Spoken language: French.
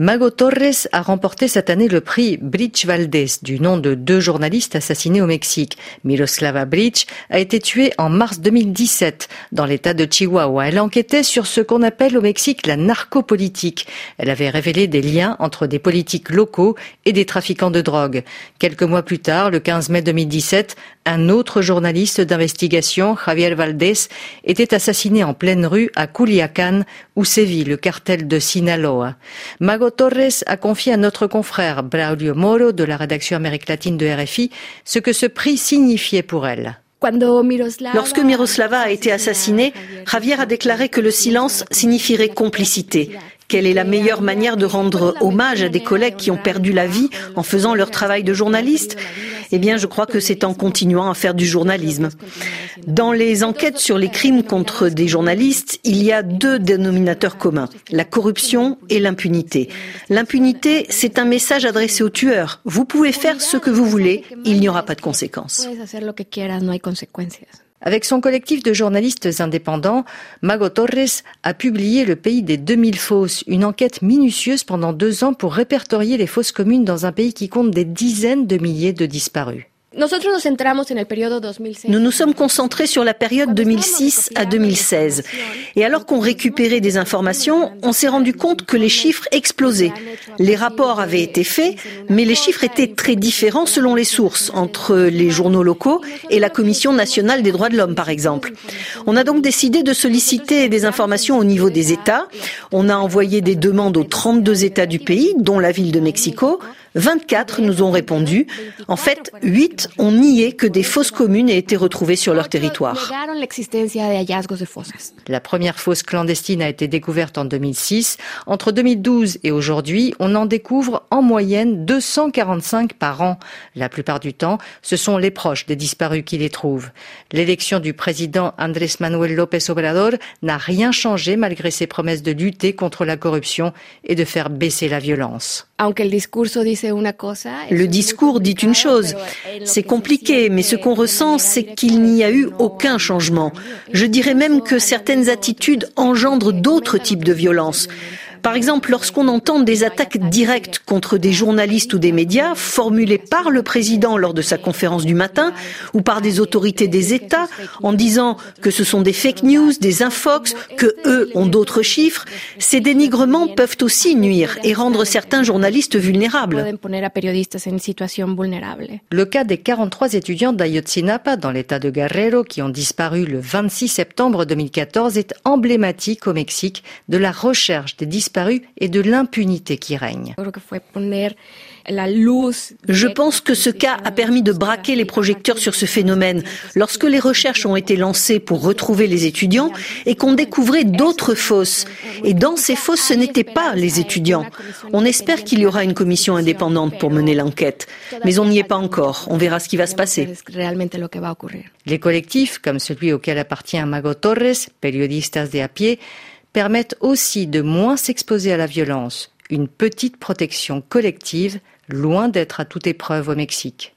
Mago Torres a remporté cette année le prix Bridge Valdez du nom de deux journalistes assassinés au Mexique. Miroslava Bridge a été tuée en mars 2017 dans l'état de Chihuahua. Elle enquêtait sur ce qu'on appelle au Mexique la narcopolitique. Elle avait révélé des liens entre des politiques locaux et des trafiquants de drogue. Quelques mois plus tard, le 15 mai 2017, un autre journaliste d'investigation, Javier Valdez, était assassiné en pleine rue à Culiacán où sévit le cartel de Sinaloa. Torres a confié à notre confrère Braulio Moro de la rédaction Amérique latine de RFI ce que ce prix signifiait pour elle. Lorsque Miroslava a été assassinée, Javier a déclaré que le silence signifierait complicité quelle est la meilleure manière de rendre hommage à des collègues qui ont perdu la vie en faisant leur travail de journaliste? Eh bien, je crois que c'est en continuant à faire du journalisme. Dans les enquêtes sur les crimes contre des journalistes, il y a deux dénominateurs communs, la corruption et l'impunité. L'impunité, c'est un message adressé aux tueurs. Vous pouvez faire ce que vous voulez, il n'y aura pas de conséquences. Avec son collectif de journalistes indépendants, Mago Torres a publié Le pays des 2000 fosses, une enquête minutieuse pendant deux ans pour répertorier les fosses communes dans un pays qui compte des dizaines de milliers de disparus. Nous nous sommes concentrés sur la période 2006 à 2016. Et alors qu'on récupérait des informations, on s'est rendu compte que les chiffres explosaient. Les rapports avaient été faits, mais les chiffres étaient très différents selon les sources, entre les journaux locaux et la Commission nationale des droits de l'homme, par exemple. On a donc décidé de solliciter des informations au niveau des États. On a envoyé des demandes aux 32 États du pays, dont la ville de Mexico. 24 nous ont répondu. En fait, 8 ont nié que des fosses communes aient été retrouvées sur leur territoire. La première fosse clandestine a été découverte en 2006. Entre 2012 et aujourd'hui, on en découvre en moyenne 245 par an. La plupart du temps, ce sont les proches des disparus qui les trouvent. L'élection du président Andrés Manuel López Obrador n'a rien changé malgré ses promesses de lutter contre la corruption et de faire baisser la violence. Le discours dit une chose. C'est compliqué, mais ce qu'on ressent, c'est qu'il n'y a eu aucun changement. Je dirais même que certaines attitudes engendrent d'autres types de violences. Par exemple, lorsqu'on entend des attaques directes contre des journalistes ou des médias formulées par le président lors de sa conférence du matin ou par des autorités des États en disant que ce sont des fake news, des infox, que eux ont d'autres chiffres, ces dénigrements peuvent aussi nuire et rendre certains journalistes vulnérables. Le cas des 43 étudiants d'Ayotzinapa dans l'état de Guerrero qui ont disparu le 26 septembre 2014 est emblématique au Mexique de la recherche des et de l'impunité qui règne. Je pense que ce cas a permis de braquer les projecteurs sur ce phénomène. Lorsque les recherches ont été lancées pour retrouver les étudiants et qu'on découvrait d'autres fosses. Et dans ces fosses, ce n'étaient pas les étudiants. On espère qu'il y aura une commission indépendante pour mener l'enquête. Mais on n'y est pas encore. On verra ce qui va se passer. Les collectifs, comme celui auquel appartient Mago Torres, periodistas de a pied, permettent aussi de moins s'exposer à la violence, une petite protection collective, loin d'être à toute épreuve au Mexique.